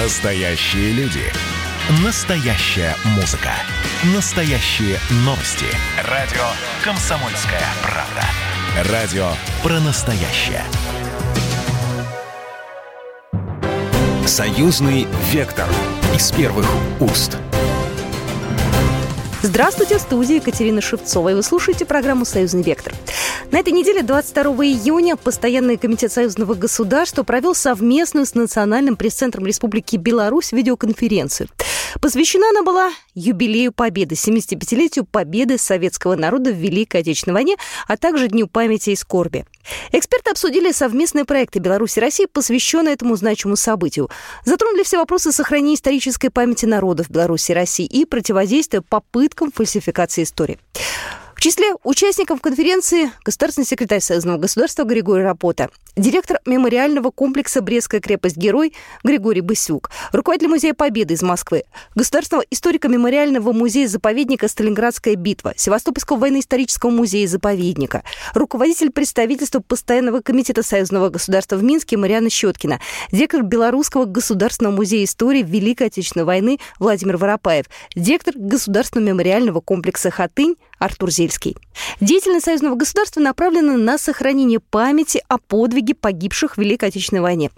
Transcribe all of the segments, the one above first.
Настоящие люди. Настоящая музыка. Настоящие новости. Радио «Комсомольская правда». Радио про настоящее. Союзный вектор из первых уст. Здравствуйте, в студии Екатерина Шевцова. И вы слушаете программу «Союзный вектор». На этой неделе, 22 июня, Постоянный комитет Союзного государства провел совместную с Национальным пресс-центром Республики Беларусь видеоконференцию. Посвящена она была юбилею Победы, 75-летию победы советского народа в Великой Отечественной войне, а также Дню памяти и скорби. Эксперты обсудили совместные проекты Беларуси и России, посвященные этому значимому событию. Затронули все вопросы сохранения исторической памяти народов Беларуси и России и противодействия попыткам фальсификации истории. В числе участников конференции государственный секретарь Союзного государства Григорий Рапота, директор мемориального комплекса «Брестская крепость-герой» Григорий Бысюк, руководитель Музея Победы из Москвы, государственного историка-мемориального музея-заповедника «Сталинградская битва», Севастопольского военно-исторического музея-заповедника, руководитель представительства Постоянного комитета Союзного государства в Минске Марьяна Щеткина, директор Белорусского государственного музея истории Великой Отечественной войны Владимир Воропаев, директор Государственного мемориального комплекса «Хатынь» Артур Зельский. Деятельность союзного государства направлена на сохранение памяти о подвиге погибших в Великой Отечественной войне,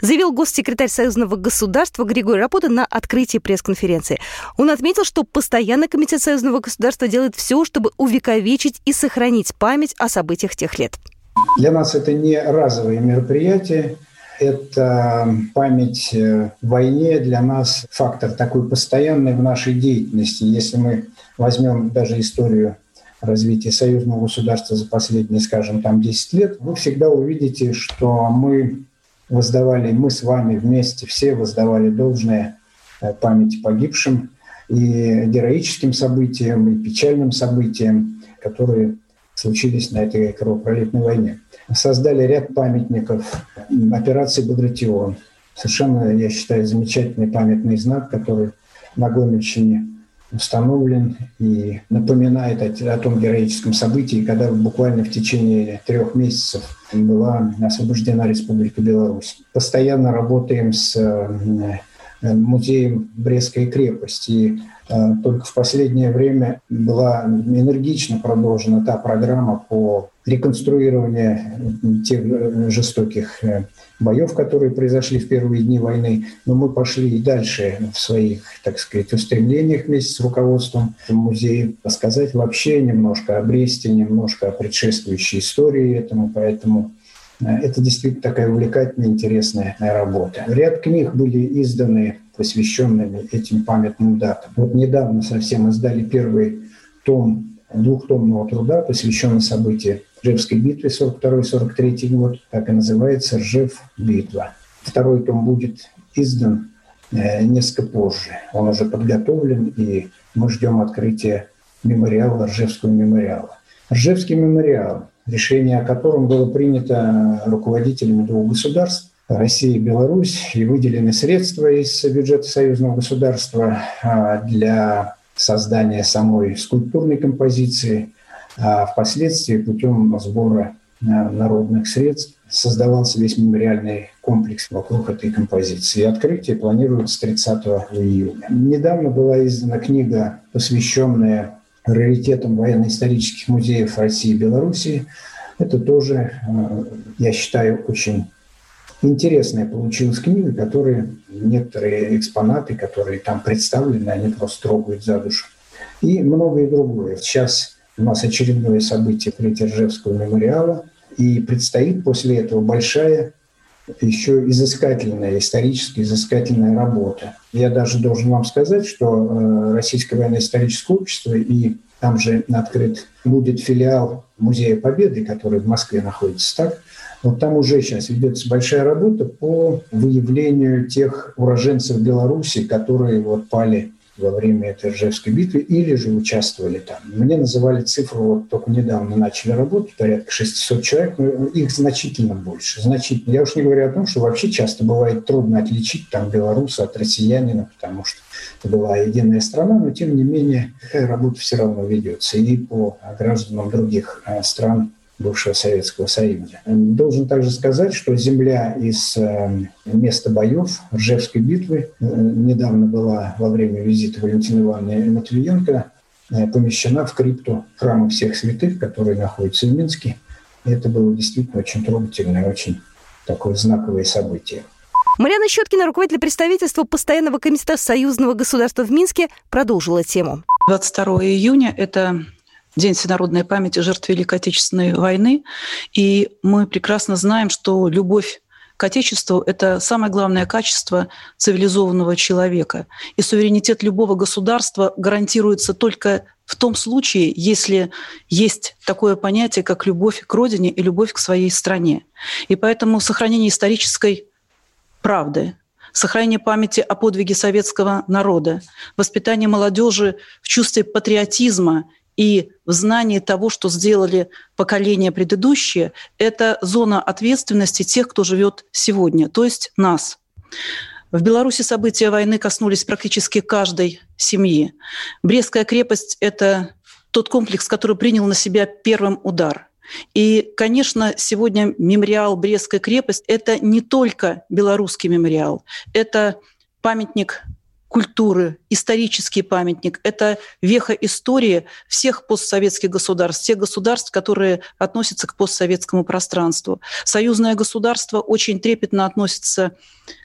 заявил госсекретарь союзного государства Григорий Рапота на открытии пресс-конференции. Он отметил, что постоянный комитет союзного государства делает все, чтобы увековечить и сохранить память о событиях тех лет. Для нас это не разовое мероприятие, это память в войне для нас фактор такой постоянный в нашей деятельности. Если мы возьмем даже историю развития союзного государства за последние, скажем, там 10 лет, вы всегда увидите, что мы воздавали, мы с вами вместе все воздавали должное э, памяти погибшим и героическим событиям, и печальным событиям, которые случились на этой кровопролитной войне. Создали ряд памятников операции «Багратион». Совершенно, я считаю, замечательный памятный знак, который на Гомельщине установлен и напоминает о, о том героическом событии, когда буквально в течение трех месяцев была освобождена Республика Беларусь. Постоянно работаем с э, музеем Брестской крепости. И э, только в последнее время была энергично продолжена та программа по реконструированию тех э, жестоких боев, которые произошли в первые дни войны, но мы пошли и дальше в своих, так сказать, устремлениях вместе с руководством музея, рассказать вообще немножко о Бресте, немножко о предшествующей истории этому, поэтому э, это действительно такая увлекательная, интересная работа. Ряд книг были изданы, посвященными этим памятным датам. Вот недавно совсем издали первый том двухтомного труда, посвященный событию Ржевской битве 42-43 год, так и называется «Ржев битва». Второй том будет издан э, несколько позже. Он уже подготовлен, и мы ждем открытия мемориала, Ржевского мемориала. Ржевский мемориал, решение о котором было принято руководителями двух государств, России и Беларусь, и выделены средства из бюджета союзного государства а, для создания самой скульптурной композиции – а впоследствии путем сбора э, народных средств создавался весь мемориальный комплекс вокруг этой композиции. Открытие планируется 30 июня. Недавно была издана книга, посвященная раритетам военно-исторических музеев России и Белоруссии. Это тоже, э, я считаю, очень интересная получилась книга, которые некоторые экспонаты, которые там представлены, они просто трогают за душу. И многое другое. Сейчас у нас очередное событие открытия Ржевского мемориала, и предстоит после этого большая еще изыскательная, исторически изыскательная работа. Я даже должен вам сказать, что э, Российское военно-историческое общество и там же открыт будет филиал Музея Победы, который в Москве находится, так? Вот там уже сейчас ведется большая работа по выявлению тех уроженцев Беларуси, которые вот пали во время этой Ржевской битвы или же участвовали там. Мне называли цифру, вот только недавно начали работать, порядка 600 человек, но их значительно больше, значительно. Я уж не говорю о том, что вообще часто бывает трудно отличить там белоруса от россиянина, потому что это была единая страна, но тем не менее такая работа все равно ведется и по гражданам других э, стран бывшего Советского Союза. Должен также сказать, что земля из э, места боев Ржевской битвы э, недавно была во время визита Валентины Ивановны Матвиенко э, помещена в крипту храма всех святых, который находится в Минске. И это было действительно очень трогательное, очень такое знаковое событие. Марьяна Щеткина, руководитель представительства Постоянного комитета Союзного государства в Минске, продолжила тему. 22 июня – это День всенародной памяти жертв Великой Отечественной войны. И мы прекрасно знаем, что любовь к Отечеству – это самое главное качество цивилизованного человека. И суверенитет любого государства гарантируется только в том случае, если есть такое понятие, как любовь к родине и любовь к своей стране. И поэтому сохранение исторической правды, сохранение памяти о подвиге советского народа, воспитание молодежи в чувстве патриотизма и в знании того, что сделали поколения предыдущие, это зона ответственности тех, кто живет сегодня, то есть нас. В Беларуси события войны коснулись практически каждой семьи. Брестская крепость – это тот комплекс, который принял на себя первым удар. И, конечно, сегодня мемориал Брестская крепость – это не только белорусский мемориал, это памятник культуры, исторический памятник. Это веха истории всех постсоветских государств, тех государств, которые относятся к постсоветскому пространству. Союзное государство очень трепетно относится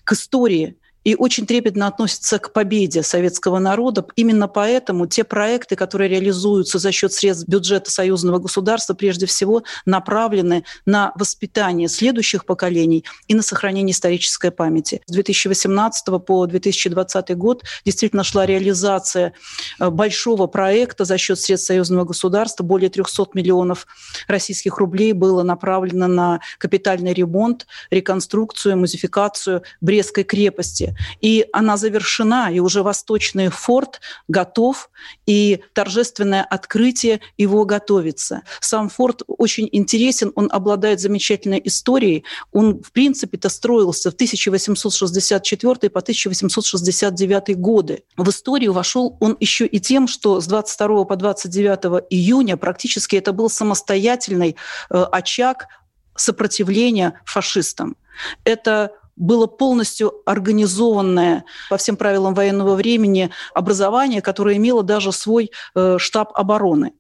к истории, и очень трепетно относится к победе советского народа. Именно поэтому те проекты, которые реализуются за счет средств бюджета союзного государства, прежде всего направлены на воспитание следующих поколений и на сохранение исторической памяти. С 2018 по 2020 год действительно шла реализация э, большого проекта за счет средств союзного государства. Более 300 миллионов российских рублей было направлено на капитальный ремонт, реконструкцию, музификацию Брестской крепости. И она завершена, и уже Восточный форт готов, и торжественное открытие его готовится. Сам форт очень интересен, он обладает замечательной историей. Он, в принципе-то, строился в 1864 по 1869 годы. В историю вошел он еще и тем, что с 22 по 29 июня практически это был самостоятельный э, очаг сопротивления фашистам. Это было полностью организованное по всем правилам военного времени образование, которое имело даже свой э, штаб обороны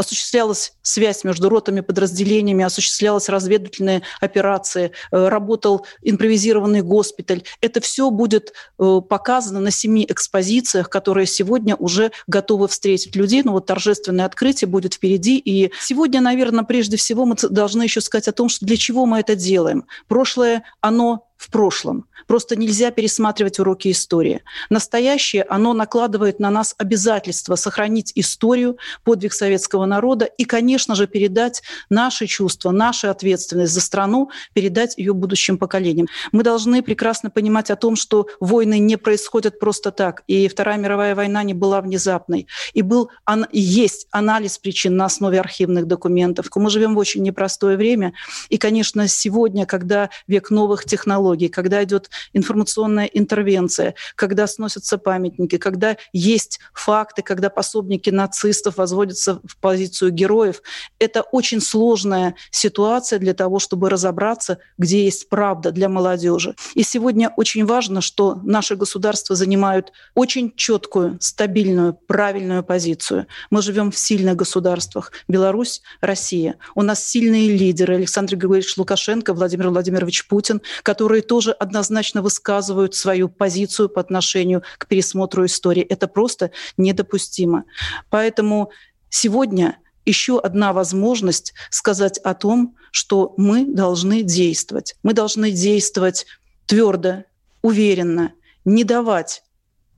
осуществлялась связь между ротами, подразделениями, осуществлялась разведывательные операции, э, работал импровизированный госпиталь. Это все будет э, показано на семи экспозициях, которые сегодня уже готовы встретить людей. Но ну, вот торжественное открытие будет впереди. И сегодня, наверное, прежде всего мы должны еще сказать о том, что для чего мы это делаем. Прошлое, оно в прошлом. Просто нельзя пересматривать уроки истории. Настоящее, оно накладывает на нас обязательство сохранить историю, подвиг советского народа и, конечно же, передать наши чувства, нашу ответственность за страну, передать ее будущим поколениям. Мы должны прекрасно понимать о том, что войны не происходят просто так, и Вторая мировая война не была внезапной, и был, есть анализ причин на основе архивных документов. Мы живем в очень непростое время, и, конечно, сегодня, когда век новых технологий, когда идет информационная интервенция, когда сносятся памятники, когда есть факты, когда пособники нацистов возводятся в позицию героев. Это очень сложная ситуация для того, чтобы разобраться, где есть правда для молодежи. И сегодня очень важно, что наши государства занимают очень четкую, стабильную, правильную позицию. Мы живем в сильных государствах. Беларусь, Россия. У нас сильные лидеры. Александр Григорьевич Лукашенко, Владимир Владимирович Путин, которые тоже однозначно высказывают свою позицию по отношению к пересмотру истории. Это просто недопустимо. Поэтому сегодня еще одна возможность сказать о том, что мы должны действовать. Мы должны действовать твердо, уверенно, не давать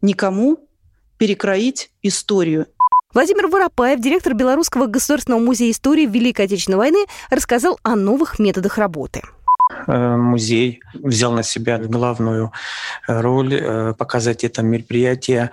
никому перекроить историю. Владимир Воропаев, директор Белорусского государственного музея истории Великой Отечественной войны, рассказал о новых методах работы. Э, музей взял на себя главную э, роль э, показать это мероприятие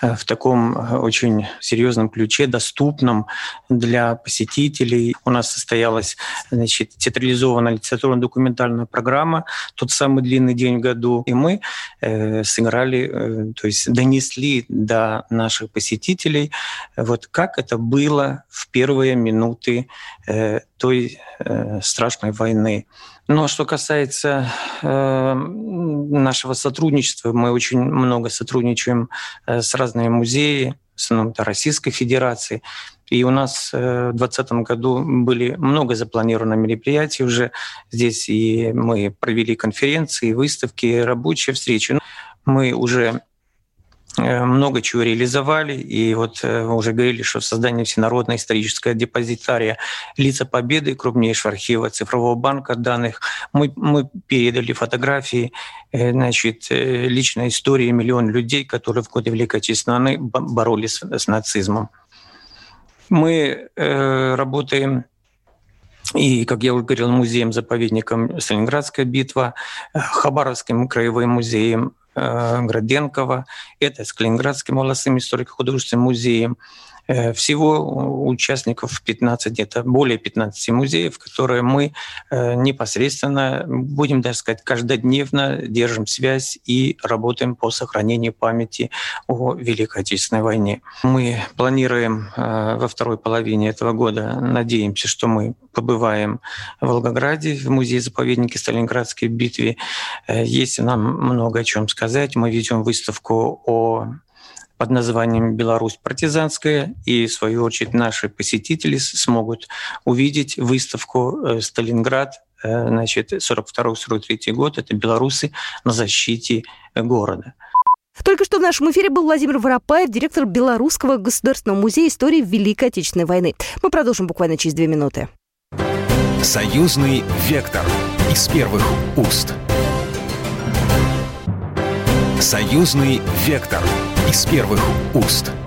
в таком очень серьезном ключе, доступном для посетителей. У нас состоялась значит, театрализованная литературно-документальная программа «Тот самый длинный день в году». И мы сыграли, то есть донесли до наших посетителей, вот как это было в первые минуты той страшной войны. Ну, а что касается э, нашего сотрудничества, мы очень много сотрудничаем э, с разными музеями, в основном это Российской Федерации. И у нас э, в 2020 году были много запланировано мероприятий уже здесь, и мы провели конференции, выставки, рабочие встречи. Мы уже много чего реализовали, и вот э, мы уже говорили, что создание всенародной исторической депозитария «Лица Победы», крупнейшего архива цифрового банка данных, мы, мы передали фотографии э, значит, личной истории миллион людей, которые в годы Великой Отечественной боролись с нацизмом. Мы э, работаем и, как я уже говорил, музеем-заповедником Сталинградская битва, Хабаровским краевым музеем, Э, Граденкова, это с Калининградским областным историко-художественным музеем, Э, всего участников 15, где-то более 15 музеев, которые мы э, непосредственно, будем даже сказать, каждодневно держим связь и работаем по сохранению памяти о Великой Отечественной войне. Мы планируем э, во второй половине этого года, надеемся, что мы побываем в Волгограде, в музее-заповеднике Сталинградской битве. Есть нам много о чем сказать. Мы ведем выставку о под названием «Беларусь партизанская», и, в свою очередь, наши посетители смогут увидеть выставку э, «Сталинград», э, значит, 42-43 год, это белорусы на защите города. Только что в нашем эфире был Владимир Воропаев, директор Белорусского государственного музея истории Великой Отечественной войны. Мы продолжим буквально через две минуты. Союзный вектор из первых уст. Союзный вектор из первых уст.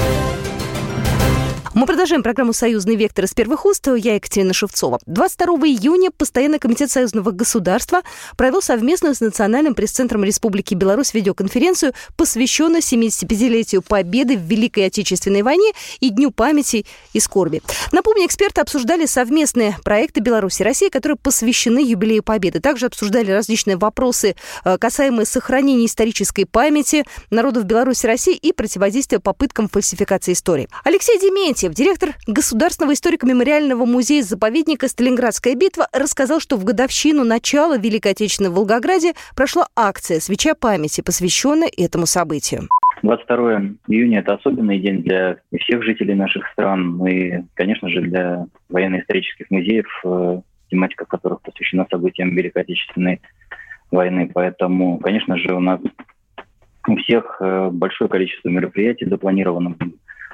Мы продолжаем программу «Союзный вектор» из первых уст. Я Екатерина Шевцова. 22 июня Постоянный комитет Союзного государства провел совместную с Национальным пресс-центром Республики Беларусь видеоконференцию, посвященную 75-летию Победы в Великой Отечественной войне и Дню памяти и скорби. Напомню, эксперты обсуждали совместные проекты Беларуси и России, которые посвящены юбилею Победы. Также обсуждали различные вопросы, э, касаемые сохранения исторической памяти народов Беларуси и России и противодействия попыткам фальсификации истории. Алексей Дементьев Игнатьев, директор Государственного историко-мемориального музея-заповедника «Сталинградская битва», рассказал, что в годовщину начала Великой Отечественной в Волгограде прошла акция «Свеча памяти», посвященная этому событию. 22 июня – это особенный день для всех жителей наших стран и, конечно же, для военно-исторических музеев, э, тематика которых посвящена событиям Великой Отечественной войны. Поэтому, конечно же, у нас у всех э, большое количество мероприятий запланировано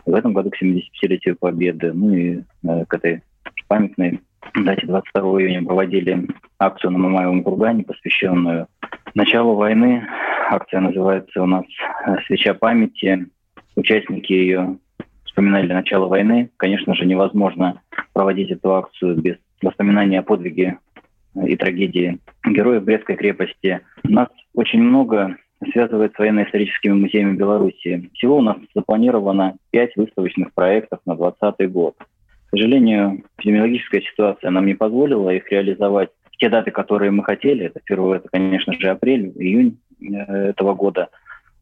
в этом году к 75-летию Победы. Ну и э, к этой памятной дате 22 июня проводили акцию на Мамаевом кургане, посвященную началу войны. Акция называется у нас э, «Свеча памяти». Участники ее вспоминали начало войны. Конечно же, невозможно проводить эту акцию без воспоминания о подвиге и трагедии героев Брестской крепости. У нас очень много связывает с военно-историческими музеями Беларуси. Всего у нас запланировано пять выставочных проектов на 2020 год. К сожалению, эпидемиологическая ситуация нам не позволила их реализовать в те даты, которые мы хотели. Это первое, это, конечно же, апрель, июнь э, этого года.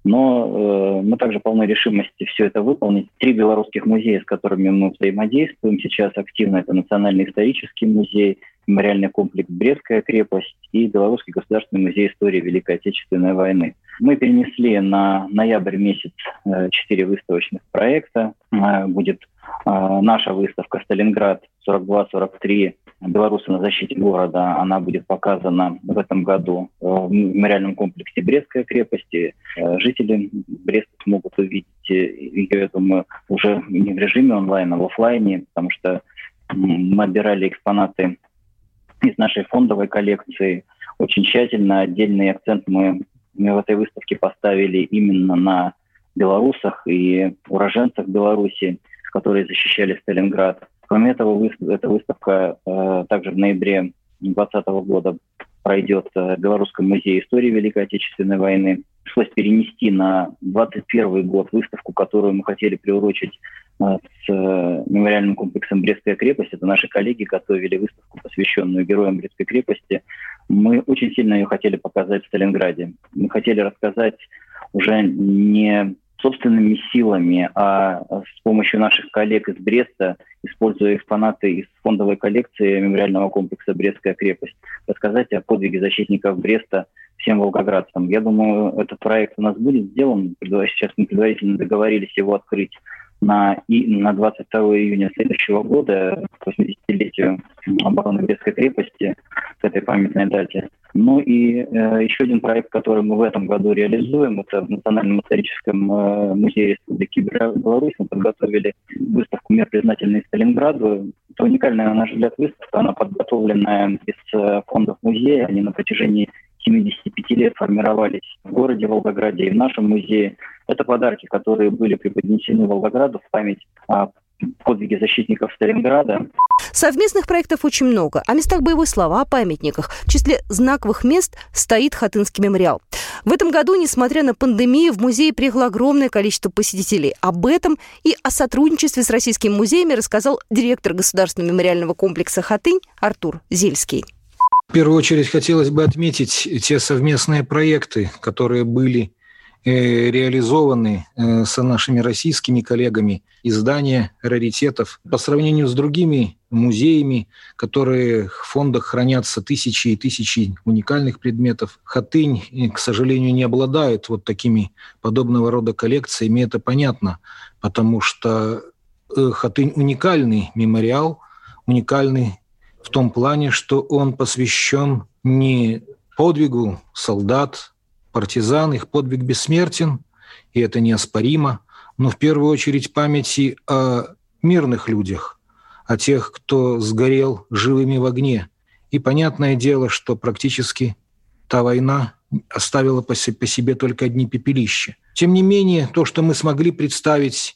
Но э, мы также полны решимости все это выполнить. Три белорусских музея, с которыми мы взаимодействуем сейчас активно, это Национальный исторический музей, мемориальный комплекс Брестская крепость и Белорусский государственный музей истории Великой Отечественной войны. Мы перенесли на ноябрь месяц э, четыре выставочных проекта. Э, будет э, наша выставка «Сталинград 42-43. Белорусы на защите города». Она будет показана в этом году в мемориальном комплексе Брестской крепости. Жители Бреста смогут увидеть ее, я думаю, уже не в режиме онлайн, а в офлайне, потому что мы отбирали экспонаты из нашей фондовой коллекции. Очень тщательно отдельный акцент мы, мы в этой выставке поставили именно на белорусах и уроженцах Беларуси, которые защищали Сталинград. Кроме этого, эта выставка э, также в ноябре 2020 года пройдет в Белорусском музее истории Великой Отечественной войны. Пришлось перенести на 21 год выставку, которую мы хотели приурочить с мемориальным комплексом «Брестская крепость». Это наши коллеги готовили выставку, посвященную героям Брестской крепости. Мы очень сильно ее хотели показать в Сталинграде. Мы хотели рассказать уже не собственными силами, а с помощью наших коллег из Бреста, используя экспонаты из фондовой коллекции мемориального комплекса «Брестская крепость», рассказать о подвиге защитников Бреста всем волгоградцам. Я думаю, этот проект у нас будет сделан. Сейчас мы предварительно договорились его открыть на, и, на 22 июня следующего года, к 80-летию обороны Брестской крепости, к этой памятной дате. Ну и э, еще один проект, который мы в этом году реализуем, это в Национальном историческом э, музее Республики Беларусь мы подготовили выставку «Мир признательный Сталинграду». Это уникальная, на наш взгляд, выставка, она подготовленная из э, фондов музея, они на протяжении 75 лет формировались в городе Волгограде и в нашем музее. Это подарки, которые были преподнесены Волгограду в память о подвиги защитников Сталинграда. Совместных проектов очень много. О местах боевой славы, о памятниках. В числе знаковых мест стоит Хатынский мемориал. В этом году, несмотря на пандемию, в музее приехало огромное количество посетителей. Об этом и о сотрудничестве с российскими музеями рассказал директор Государственного мемориального комплекса «Хатынь» Артур Зельский. В первую очередь хотелось бы отметить те совместные проекты, которые были э, реализованы э, с нашими российскими коллегами издания раритетов по сравнению с другими музеями, которые в фондах хранятся тысячи и тысячи уникальных предметов. Хатынь, э, к сожалению, не обладает вот такими подобного рода коллекциями. Это понятно, потому что Хатынь уникальный мемориал, уникальный в том плане, что он посвящен не подвигу солдат, партизан, их подвиг бессмертен, и это неоспоримо, но в первую очередь памяти о мирных людях, о тех, кто сгорел живыми в огне. И понятное дело, что практически та война оставила по себе только одни пепелища. Тем не менее, то, что мы смогли представить,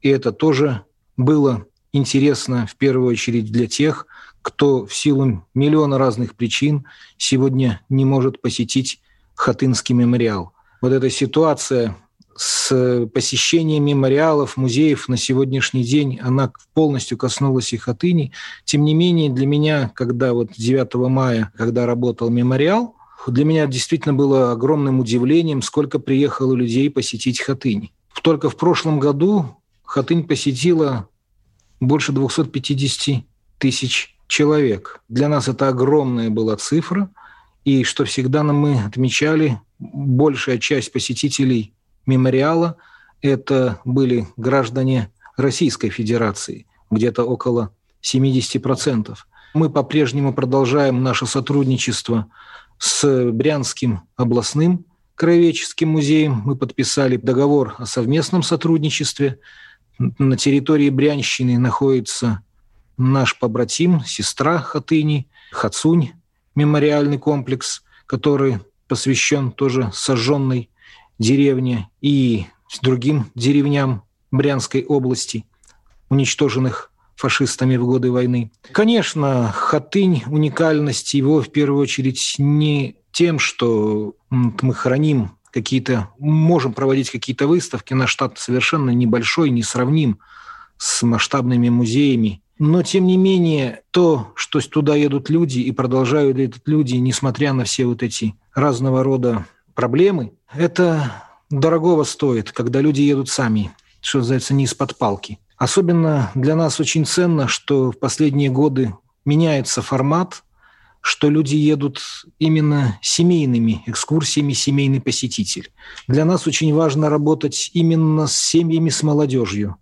и это тоже было интересно в первую очередь для тех, кто в силу миллиона разных причин сегодня не может посетить Хатынский мемориал. Вот эта ситуация с посещением мемориалов, музеев на сегодняшний день, она полностью коснулась и Хатыни. Тем не менее, для меня, когда вот 9 мая, когда работал мемориал, для меня действительно было огромным удивлением, сколько приехало людей посетить Хатынь. Только в прошлом году Хатынь посетила больше 250 тысяч человек. Для нас это огромная была цифра, и что всегда мы отмечали, большая часть посетителей мемориала это были граждане Российской Федерации, где-то около 70%. Мы по-прежнему продолжаем наше сотрудничество с Брянским областным краеведческим музеем. Мы подписали договор о совместном сотрудничестве – на территории Брянщины находится наш побратим, сестра Хатыни, Хацунь, мемориальный комплекс, который посвящен тоже сожженной деревне и другим деревням Брянской области, уничтоженных фашистами в годы войны. Конечно, Хатынь, уникальность его в первую очередь не тем, что мы храним какие-то, можем проводить какие-то выставки. Наш штат совершенно небольшой, не сравним с масштабными музеями. Но, тем не менее, то, что туда едут люди и продолжают едут люди, несмотря на все вот эти разного рода проблемы, это дорогого стоит, когда люди едут сами, что называется, не из-под палки. Особенно для нас очень ценно, что в последние годы меняется формат что люди едут именно семейными экскурсиями, семейный посетитель. Для нас очень важно работать именно с семьями, с молодежью,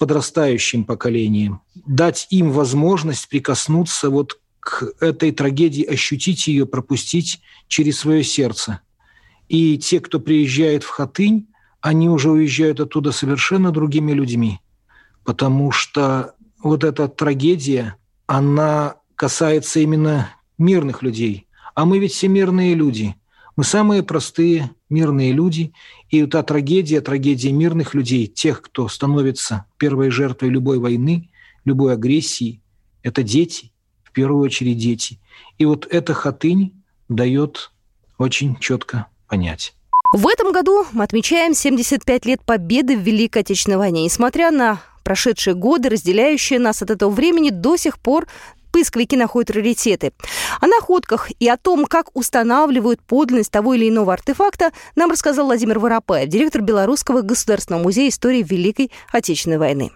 подрастающим поколением, дать им возможность прикоснуться вот к этой трагедии, ощутить ее, пропустить через свое сердце. И те, кто приезжает в Хатынь, они уже уезжают оттуда совершенно другими людьми, потому что вот эта трагедия, она касается именно мирных людей. А мы ведь все мирные люди. Мы самые простые мирные люди. И та трагедия, трагедия мирных людей, тех, кто становится первой жертвой любой войны, любой агрессии, это дети, в первую очередь дети. И вот эта хатынь дает очень четко понять. В этом году мы отмечаем 75 лет победы в Великой Отечественной войне. Несмотря на прошедшие годы, разделяющие нас от этого времени, до сих пор поисковики находят раритеты. О находках и о том, как устанавливают подлинность того или иного артефакта, нам рассказал Владимир Воропаев, директор Белорусского государственного музея истории Великой Отечественной войны.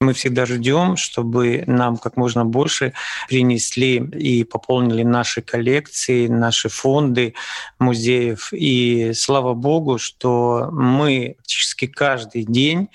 Мы всегда ждем, чтобы нам как можно больше принесли и пополнили наши коллекции, наши фонды музеев. И слава богу, что мы практически каждый день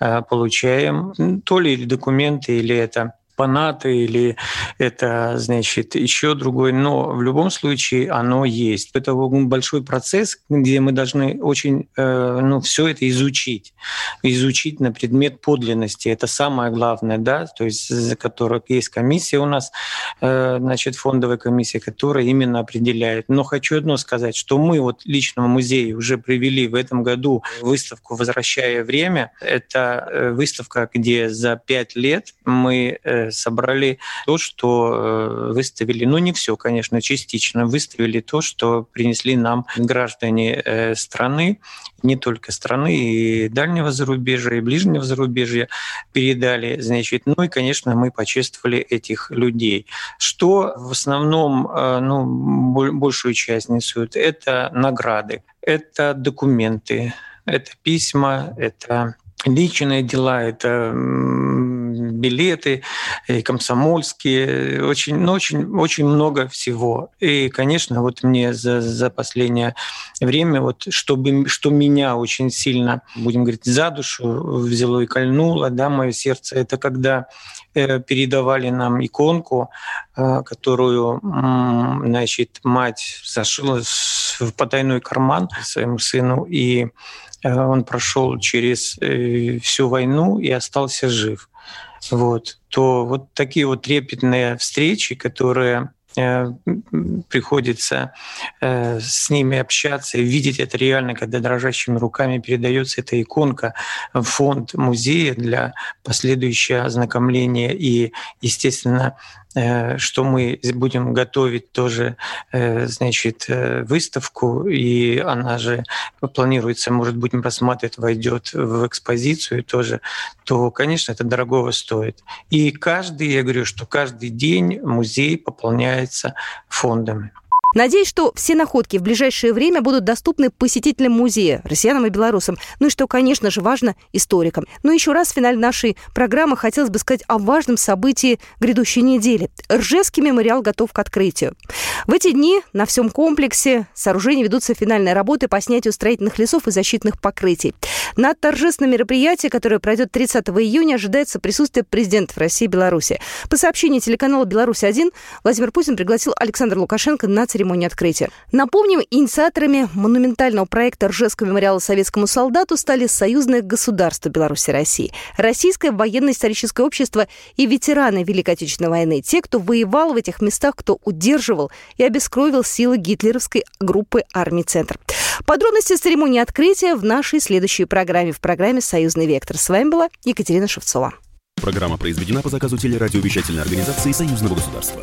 э, получаем то ли документы, или это панаты или это, значит, еще другой. Но в любом случае оно есть. Это большой процесс, где мы должны очень, э, ну, все это изучить. Изучить на предмет подлинности. Это самое главное, да, то есть за которых есть комиссия у нас, э, значит, фондовая комиссия, которая именно определяет. Но хочу одно сказать, что мы вот лично в уже привели в этом году выставку «Возвращая время». Это э, выставка, где за пять лет мы собрали то, что э, выставили, ну не все, конечно, частично, выставили то, что принесли нам граждане э, страны, не только страны, и дальнего зарубежья, и ближнего зарубежья передали, значит, ну и, конечно, мы почувствовали этих людей. Что в основном, э, ну, большую часть несут, это награды, это документы, это письма, это личные дела, это билеты, и комсомольские, очень, ну, очень, очень много всего. И, конечно, вот мне за, за последнее время, вот, чтобы, что меня очень сильно, будем говорить, за душу взяло и кольнуло, да, мое сердце, это когда э, передавали нам иконку, э, которую, значит, мать зашила в потайной карман своему сыну, и Э, он прошел через всю войну и остался жив. Вот, то вот такие вот трепетные встречи, которые э, приходится с ними общаться видеть это реально, когда дрожащими руками передается эта иконка в фонд музея для последующего ознакомления и, естественно, Э, что мы будем готовить тоже, э, значит, э, выставку, и она же планируется, может быть, рассматривать, войдет в экспозицию тоже, то, конечно, это дорогого стоит. И каждый, я говорю, что каждый день музей пополняется фондами. Надеюсь, что все находки в ближайшее время будут доступны посетителям музея, россиянам и белорусам. Ну и что, конечно же, важно, историкам. Но еще раз в финале нашей программы хотелось бы сказать о важном событии грядущей недели. Ржевский мемориал готов к открытию. В эти дни на всем комплексе сооружений ведутся финальные работы по снятию строительных лесов и защитных покрытий. На торжественном мероприятии, которое пройдет 30 июня, ожидается присутствие президентов России и Беларуси. По сообщению телеканала «Беларусь-1», Владимир Путин пригласил Александра Лукашенко на церемонию церемонии открытия. Напомним, инициаторами монументального проекта Ржевского мемориала советскому солдату стали союзное государство Беларуси и России, Российское военно-историческое общество и ветераны Великой Отечественной войны, те, кто воевал в этих местах, кто удерживал и обескровил силы гитлеровской группы армии «Центр». Подробности церемонии открытия в нашей следующей программе, в программе «Союзный вектор». С вами была Екатерина Шевцова. Программа произведена по заказу телерадиовещательной организации Союзного государства.